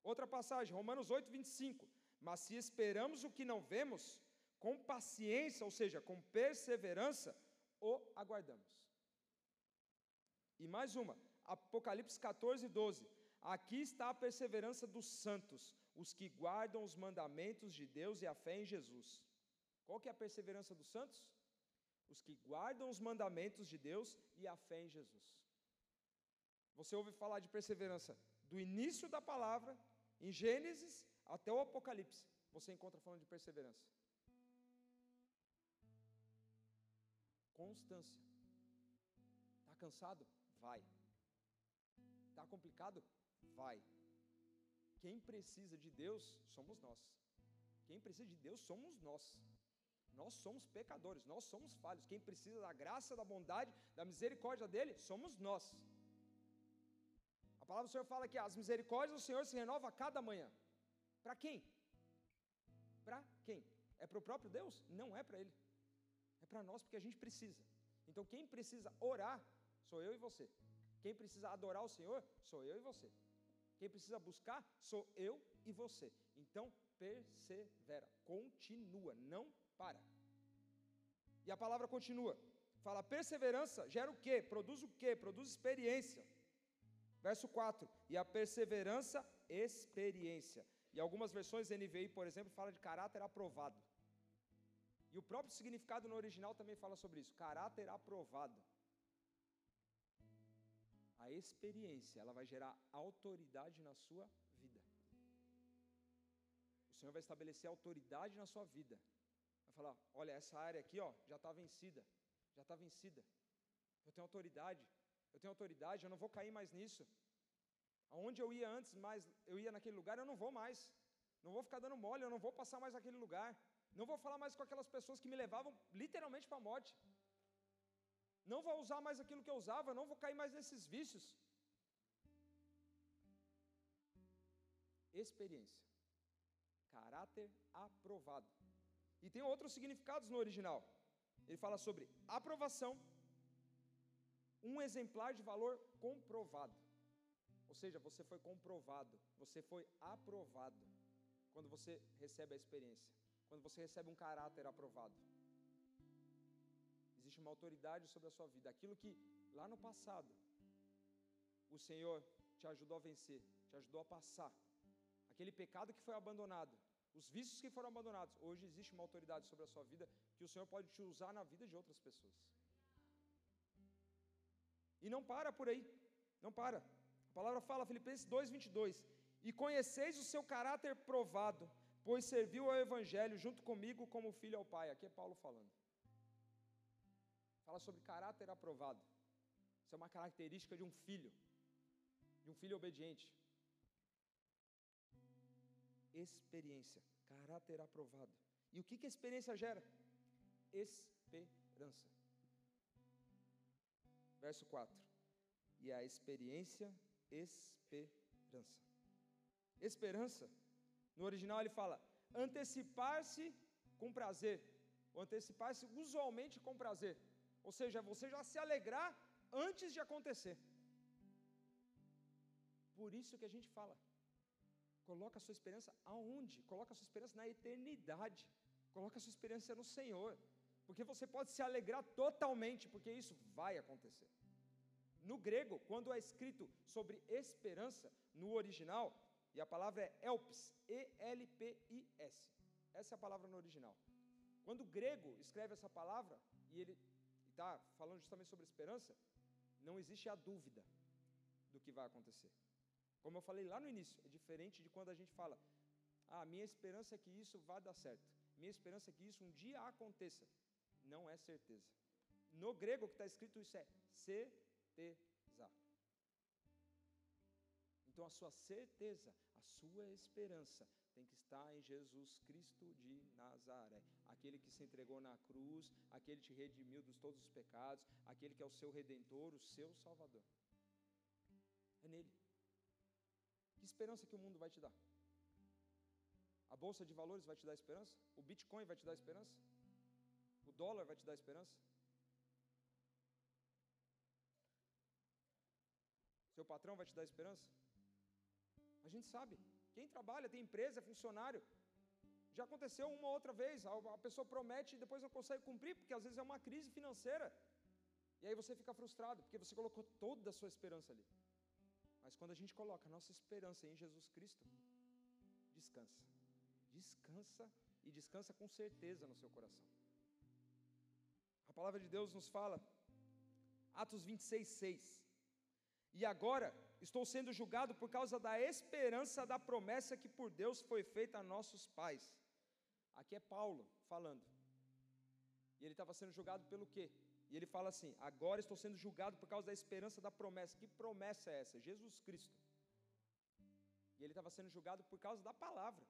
Outra passagem, Romanos 8, 25. Mas se esperamos o que não vemos, com paciência, ou seja, com perseverança, o aguardamos. E mais uma, Apocalipse 14, 12. Aqui está a perseverança dos santos, os que guardam os mandamentos de Deus e a fé em Jesus. Qual que é a perseverança dos santos? Os que guardam os mandamentos de Deus e a fé em Jesus. Você ouve falar de perseverança do início da palavra, em Gênesis, até o Apocalipse. Você encontra falando de perseverança. Constância. Está cansado? Vai. Está complicado? Vai. Quem precisa de Deus somos nós. Quem precisa de Deus somos nós. Nós somos pecadores, nós somos falhos. Quem precisa da graça, da bondade, da misericórdia dele, somos nós. A palavra do Senhor fala que as misericórdias do Senhor se renovam a cada manhã. Para quem? Para quem? É para o próprio Deus? Não é para Ele. É para nós porque a gente precisa. Então quem precisa orar sou eu e você. Quem precisa adorar o Senhor sou eu e você. Quem precisa buscar sou eu e você. Então, persevera, continua, não para. E a palavra continua. Fala, perseverança gera o quê? Produz o quê? Produz experiência. Verso 4. E a perseverança, experiência. E algumas versões NVI, por exemplo, fala de caráter aprovado. E o próprio significado no original também fala sobre isso, caráter aprovado a experiência, ela vai gerar autoridade na sua vida. O Senhor vai estabelecer autoridade na sua vida. Vai falar: olha, essa área aqui ó, já está vencida, já está vencida. Eu tenho autoridade, eu tenho autoridade, eu não vou cair mais nisso. Aonde eu ia antes, mais eu ia naquele lugar, eu não vou mais. Não vou ficar dando mole, eu não vou passar mais naquele lugar. Não vou falar mais com aquelas pessoas que me levavam literalmente para a morte não vou usar mais aquilo que eu usava, não vou cair mais nesses vícios. Experiência, caráter aprovado. E tem outros significados no original. Ele fala sobre aprovação, um exemplar de valor comprovado. Ou seja, você foi comprovado, você foi aprovado quando você recebe a experiência, quando você recebe um caráter aprovado existe uma autoridade sobre a sua vida. Aquilo que lá no passado o Senhor te ajudou a vencer, te ajudou a passar. Aquele pecado que foi abandonado, os vícios que foram abandonados. Hoje existe uma autoridade sobre a sua vida que o Senhor pode te usar na vida de outras pessoas. E não para por aí. Não para. A palavra fala, Filipenses 2:22, "E conheceis o seu caráter provado, pois serviu ao evangelho junto comigo como filho ao Pai." Aqui é Paulo falando. Fala sobre caráter aprovado. Isso é uma característica de um filho, de um filho obediente. Experiência, caráter aprovado. E o que, que a experiência gera? Esperança. Verso 4. E a experiência, esperança. Esperança, no original ele fala antecipar-se com prazer, ou antecipar-se usualmente com prazer. Ou seja, você já se alegrar antes de acontecer. Por isso que a gente fala. Coloca a sua esperança aonde? Coloca a sua esperança na eternidade. Coloca a sua esperança no Senhor. Porque você pode se alegrar totalmente, porque isso vai acontecer. No grego, quando é escrito sobre esperança, no original, e a palavra é elpis, E-L-P-I-S. Essa é a palavra no original. Quando o grego escreve essa palavra, e ele está falando justamente sobre esperança, não existe a dúvida do que vai acontecer. Como eu falei lá no início, é diferente de quando a gente fala, ah, minha esperança é que isso vá dar certo. Minha esperança é que isso um dia aconteça. Não é certeza. No grego que está escrito isso é certeza. Então a sua certeza, a sua esperança tem que estar em Jesus Cristo de Nazaré, aquele que se entregou na cruz, aquele que te redimiu dos todos os pecados, aquele que é o seu redentor, o seu salvador. É nele. Que esperança que o mundo vai te dar? A bolsa de valores vai te dar esperança? O Bitcoin vai te dar esperança? O dólar vai te dar esperança? Seu patrão vai te dar esperança? A gente sabe. Quem trabalha, tem empresa, é funcionário. Já aconteceu uma outra vez, a pessoa promete e depois não consegue cumprir, porque às vezes é uma crise financeira. E aí você fica frustrado, porque você colocou toda a sua esperança ali. Mas quando a gente coloca a nossa esperança em Jesus Cristo, descansa. Descansa e descansa com certeza no seu coração. A palavra de Deus nos fala, Atos 26, 6. E agora estou sendo julgado por causa da esperança da promessa que por Deus foi feita a nossos pais. Aqui é Paulo falando. E ele estava sendo julgado pelo quê? E ele fala assim: agora estou sendo julgado por causa da esperança da promessa. Que promessa é essa? Jesus Cristo. E ele estava sendo julgado por causa da palavra,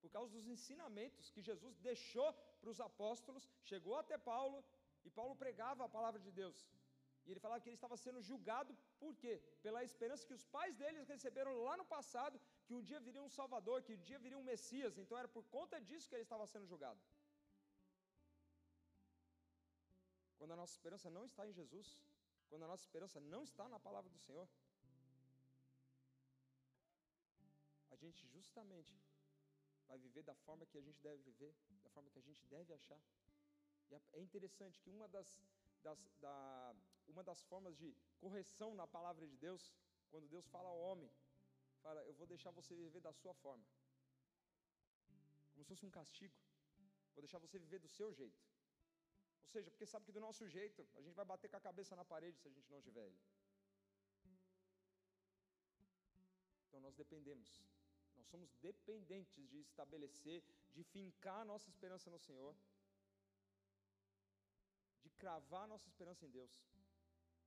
por causa dos ensinamentos que Jesus deixou para os apóstolos, chegou até Paulo, e Paulo pregava a palavra de Deus. E ele falava que ele estava sendo julgado por quê? Pela esperança que os pais deles receberam lá no passado, que um dia viria um Salvador, que um dia viria um Messias. Então era por conta disso que ele estava sendo julgado. Quando a nossa esperança não está em Jesus, quando a nossa esperança não está na palavra do Senhor, a gente justamente vai viver da forma que a gente deve viver, da forma que a gente deve achar. E é, interessante que uma das, das, da, uma das formas de correção na palavra de Deus, quando Deus fala ao homem, fala, eu vou deixar você viver da sua forma. Como se fosse um castigo. Vou deixar você viver do seu jeito. Ou seja, porque sabe que do nosso jeito, a gente vai bater com a cabeça na parede se a gente não tiver ele. Então nós dependemos. Nós somos dependentes de estabelecer, de fincar a nossa esperança no Senhor cravar nossa esperança em Deus,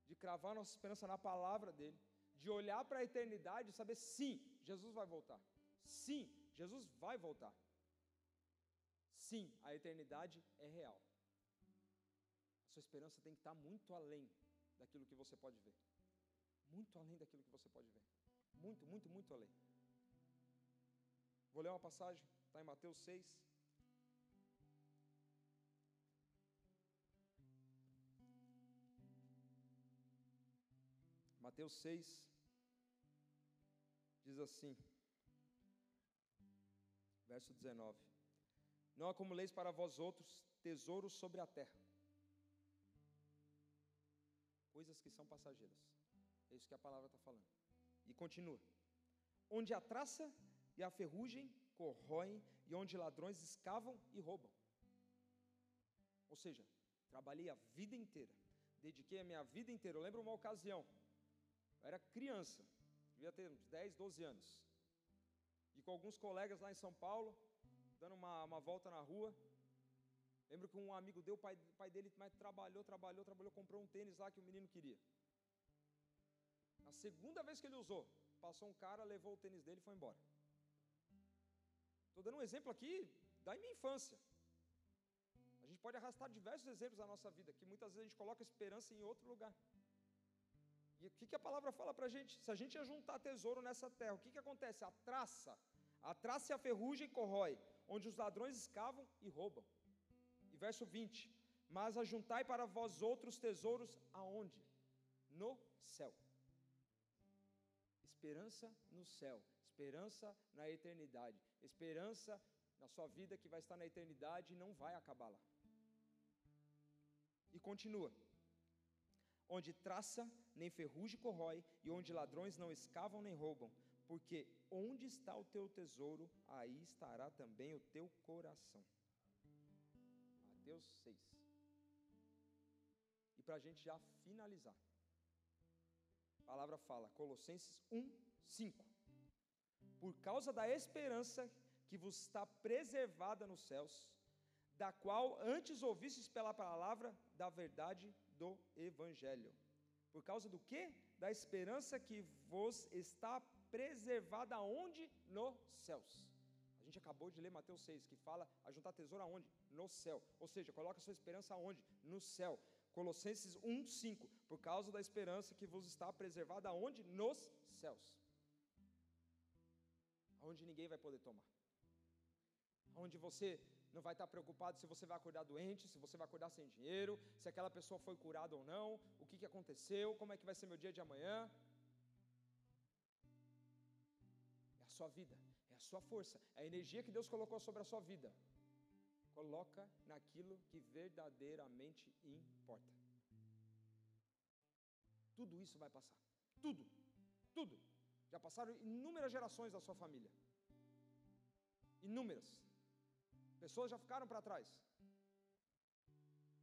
de cravar nossa esperança na palavra dEle, de olhar para a eternidade e saber: sim, Jesus vai voltar. Sim, Jesus vai voltar. Sim, a eternidade é real. A sua esperança tem que estar muito além daquilo que você pode ver. Muito além daquilo que você pode ver. Muito, muito, muito além. Vou ler uma passagem, está em Mateus 6, Mateus 6 diz assim, verso 19: Não acumuleis para vós outros tesouros sobre a terra, coisas que são passageiras. É isso que a palavra está falando. E continua: Onde a traça e a ferrugem corroem, e onde ladrões escavam e roubam. Ou seja, trabalhei a vida inteira, dediquei a minha vida inteira. Eu lembro uma ocasião, eu era criança, devia ter uns 10, 12 anos. E com alguns colegas lá em São Paulo, dando uma, uma volta na rua. Lembro que um amigo deu, o pai, pai dele mas trabalhou, trabalhou, trabalhou, comprou um tênis lá que o menino queria. Na segunda vez que ele usou, passou um cara, levou o tênis dele e foi embora. Estou dando um exemplo aqui da minha infância. A gente pode arrastar diversos exemplos da nossa vida, que muitas vezes a gente coloca esperança em outro lugar. E o que, que a palavra fala para a gente? Se a gente ia juntar tesouro nessa terra, o que, que acontece? A traça, a traça e a ferrugem corrói, onde os ladrões escavam e roubam. E verso 20: Mas ajuntai para vós outros tesouros aonde? No céu. Esperança no céu, esperança na eternidade, esperança na sua vida que vai estar na eternidade e não vai acabar lá. E continua: onde traça nem ferrugem corrói, e onde ladrões não escavam nem roubam, porque onde está o teu tesouro, aí estará também o teu coração. Mateus 6. E para a gente já finalizar, a palavra fala, Colossenses 1, 5. Por causa da esperança que vos está preservada nos céus, da qual antes ouvistes pela palavra da verdade do Evangelho. Por causa do que? Da esperança que vos está preservada onde? Nos céus. A gente acabou de ler Mateus 6, que fala a juntar tesouro aonde? No céu. Ou seja, coloca sua esperança aonde? No céu. Colossenses 1, 5. Por causa da esperança que vos está preservada aonde? Nos céus. Aonde ninguém vai poder tomar. Onde você não vai estar preocupado se você vai acordar doente, se você vai acordar sem dinheiro, se aquela pessoa foi curada ou não, o que, que aconteceu, como é que vai ser meu dia de amanhã. É a sua vida, é a sua força, é a energia que Deus colocou sobre a sua vida. Coloca naquilo que verdadeiramente importa. Tudo isso vai passar. Tudo. Tudo. Já passaram inúmeras gerações da sua família. Inúmeras. Pessoas já ficaram para trás.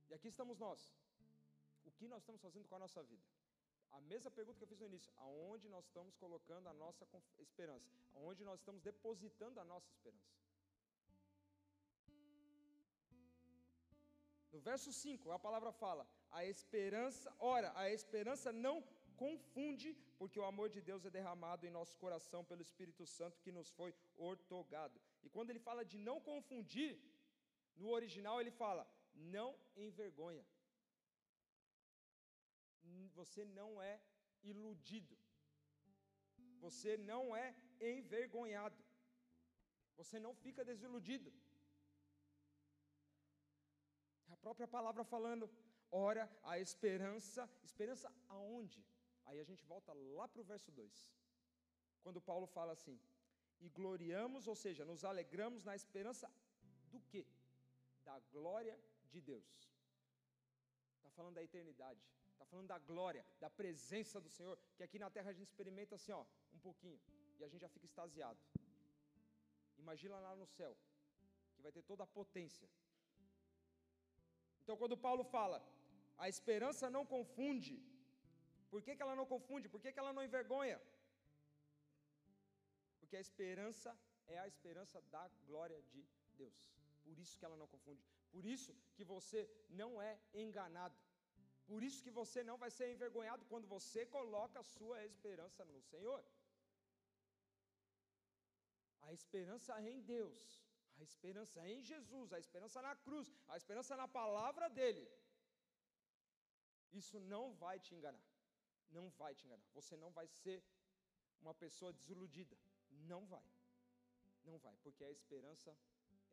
E aqui estamos nós. O que nós estamos fazendo com a nossa vida? A mesma pergunta que eu fiz no início: aonde nós estamos colocando a nossa esperança? Aonde nós estamos depositando a nossa esperança? No verso 5, a palavra fala: a esperança, ora, a esperança não confunde, porque o amor de Deus é derramado em nosso coração pelo Espírito Santo que nos foi ortogado. E quando ele fala de não confundir, no original ele fala: não envergonha. Você não é iludido. Você não é envergonhado. Você não fica desiludido. A própria palavra falando, ora a esperança, esperança aonde? Aí a gente volta lá para o verso 2. Quando Paulo fala assim: E gloriamos, ou seja, nos alegramos na esperança do quê? Da glória de Deus. Está falando da eternidade. Está falando da glória, da presença do Senhor, que aqui na terra a gente experimenta assim, ó, um pouquinho, e a gente já fica extasiado. Imagina lá no céu, que vai ter toda a potência. Então, quando Paulo fala, a esperança não confunde, por que, que ela não confunde? Por que, que ela não envergonha? Porque a esperança é a esperança da glória de Deus. Por isso que ela não confunde. Por isso que você não é enganado. Por isso que você não vai ser envergonhado quando você coloca a sua esperança no Senhor. A esperança é em Deus, a esperança é em Jesus, a esperança na cruz, a esperança na palavra dele. Isso não vai te enganar não vai te enganar. Você não vai ser uma pessoa desiludida. Não vai. Não vai, porque a esperança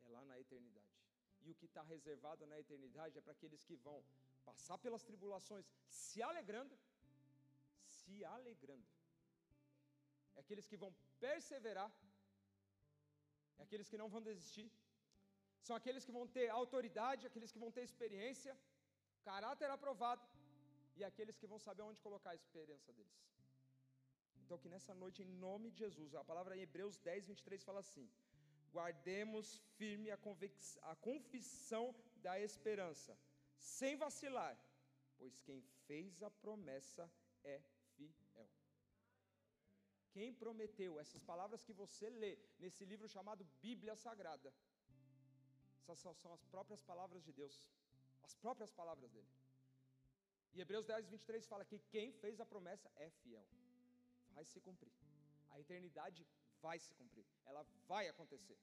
é lá na eternidade. E o que está reservado na eternidade é para aqueles que vão passar pelas tribulações se alegrando, se alegrando. É aqueles que vão perseverar, é aqueles que não vão desistir, são aqueles que vão ter autoridade, aqueles que vão ter experiência, caráter aprovado, e aqueles que vão saber onde colocar a esperança deles. Então, que nessa noite, em nome de Jesus, a palavra em Hebreus 10, 23 fala assim: guardemos firme a, a confissão da esperança, sem vacilar, pois quem fez a promessa é fiel. Quem prometeu essas palavras que você lê nesse livro chamado Bíblia Sagrada, essas são as próprias palavras de Deus, as próprias palavras dele. E Hebreus 10, 23 fala que quem fez a promessa é fiel. Vai se cumprir. A eternidade vai se cumprir. Ela vai acontecer.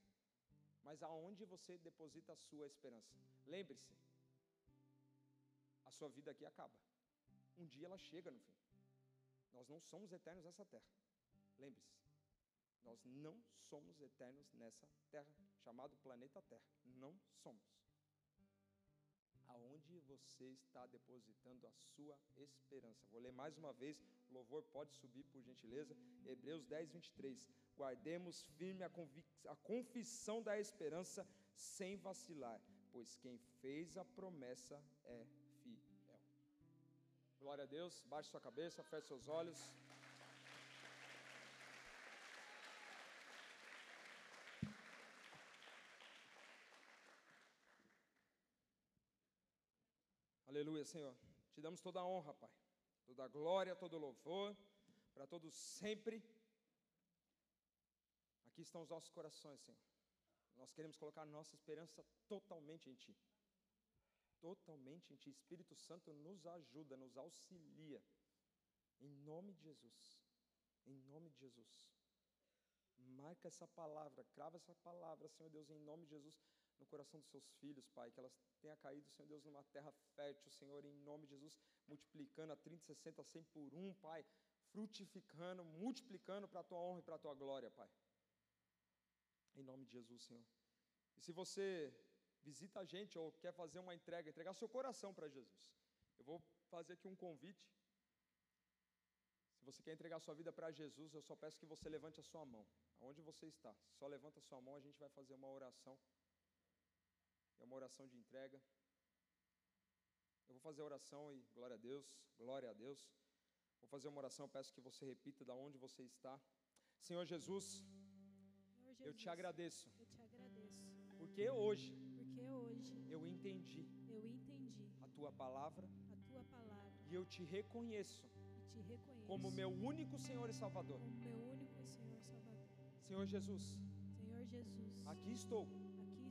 Mas aonde você deposita a sua esperança? Lembre-se, a sua vida aqui acaba. Um dia ela chega no fim. Nós não somos eternos nessa terra. Lembre-se, nós não somos eternos nessa terra, chamado planeta Terra. Não somos aonde você está depositando a sua esperança. Vou ler mais uma vez, o louvor pode subir por gentileza. Hebreus 10, 23. Guardemos firme a, a confissão da esperança sem vacilar, pois quem fez a promessa é fiel. Glória a Deus. Baixe sua cabeça, feche seus olhos. Aleluia, Senhor. Te damos toda a honra, Pai. Toda a glória, todo o louvor, para todos sempre. Aqui estão os nossos corações, Senhor. Nós queremos colocar nossa esperança totalmente em Ti. Totalmente em Ti. Espírito Santo nos ajuda, nos auxilia. Em nome de Jesus. Em nome de Jesus. Marca essa palavra, crava essa palavra, Senhor Deus, em nome de Jesus no coração dos seus filhos, Pai, que elas tenham caído, Senhor Deus, numa terra fértil, Senhor, em nome de Jesus, multiplicando a 30, 60, 100 por um, Pai, frutificando, multiplicando para a tua honra e para a tua glória, Pai. Em nome de Jesus, Senhor. E se você visita a gente ou quer fazer uma entrega, entregar seu coração para Jesus, eu vou fazer aqui um convite. Se você quer entregar sua vida para Jesus, eu só peço que você levante a sua mão. Aonde você está? Só levanta a sua mão, a gente vai fazer uma oração. É uma oração de entrega. Eu vou fazer a oração e glória a Deus, glória a Deus. Vou fazer uma oração, peço que você repita da onde você está. Senhor Jesus, Senhor Jesus, eu te agradeço, eu te agradeço, porque hoje porque hoje eu entendi eu entendi a tua palavra a tua palavra e eu te reconheço e te reconheço como meu único Senhor e Salvador. como meu único e Senhor Salvador. Senhor Jesus, Senhor Jesus, aqui estou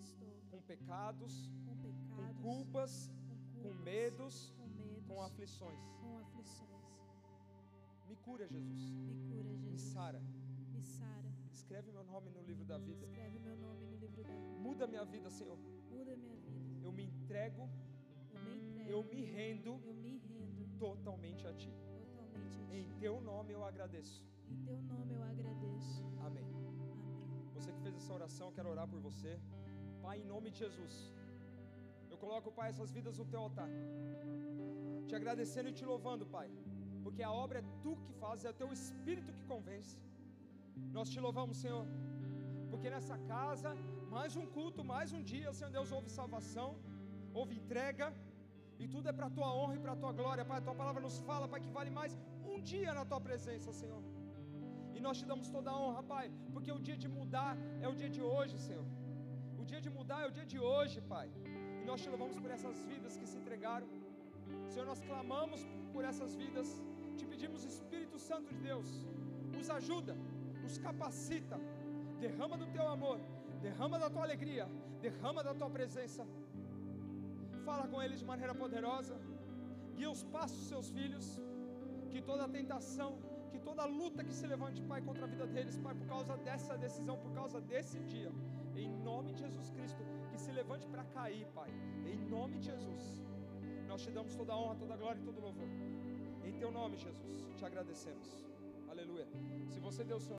estou com pecados, com com pecados, culpas, com, com culpas, medos, com medos, com aflições. com aflições. Me cura, Jesus. Me cura, Me Jesus. sara. Me sara. Escreve meu nome no livro da vida. Escreve meu nome no livro da vida. Muda minha vida, Senhor. Muda minha vida. Eu me entrego, Eu me entrego. eu me rendo Eu me rendo totalmente a Ti. totalmente a ti. Em Teu nome eu agradeço. Em teu nome eu agradeço. Amém. Amém. Você que fez essa oração, eu quero orar por você. Pai, em nome de Jesus, eu coloco, Pai, essas vidas no Teu altar. Te agradecendo e te louvando, Pai. Porque a obra é Tu que fazes, é o Teu Espírito que convence. Nós te louvamos, Senhor. Porque nessa casa, mais um culto, mais um dia, Senhor Deus, houve salvação, houve entrega. E tudo é para a tua honra e para a tua glória, Pai. A tua palavra nos fala, Pai, que vale mais um dia na tua presença, Senhor. E nós te damos toda a honra, Pai, porque o dia de mudar é o dia de hoje, Senhor. O dia de mudar é o dia de hoje, Pai. E nós te louvamos por essas vidas que se entregaram. Senhor, nós clamamos por essas vidas. Te pedimos, Espírito Santo de Deus, nos ajuda, nos capacita. Derrama do teu amor, derrama da tua alegria, derrama da tua presença. Fala com eles de maneira poderosa. Guia os passos dos seus filhos. Que toda tentação, que toda luta que se levante, Pai, contra a vida deles, Pai, por causa dessa decisão, por causa desse dia, em nome de Jesus Cristo, que se levante para cair, Pai, em nome de Jesus. Nós te damos toda a honra, toda a glória e todo o louvor. Em teu nome, Jesus, te agradecemos. Aleluia. Se você deu o seu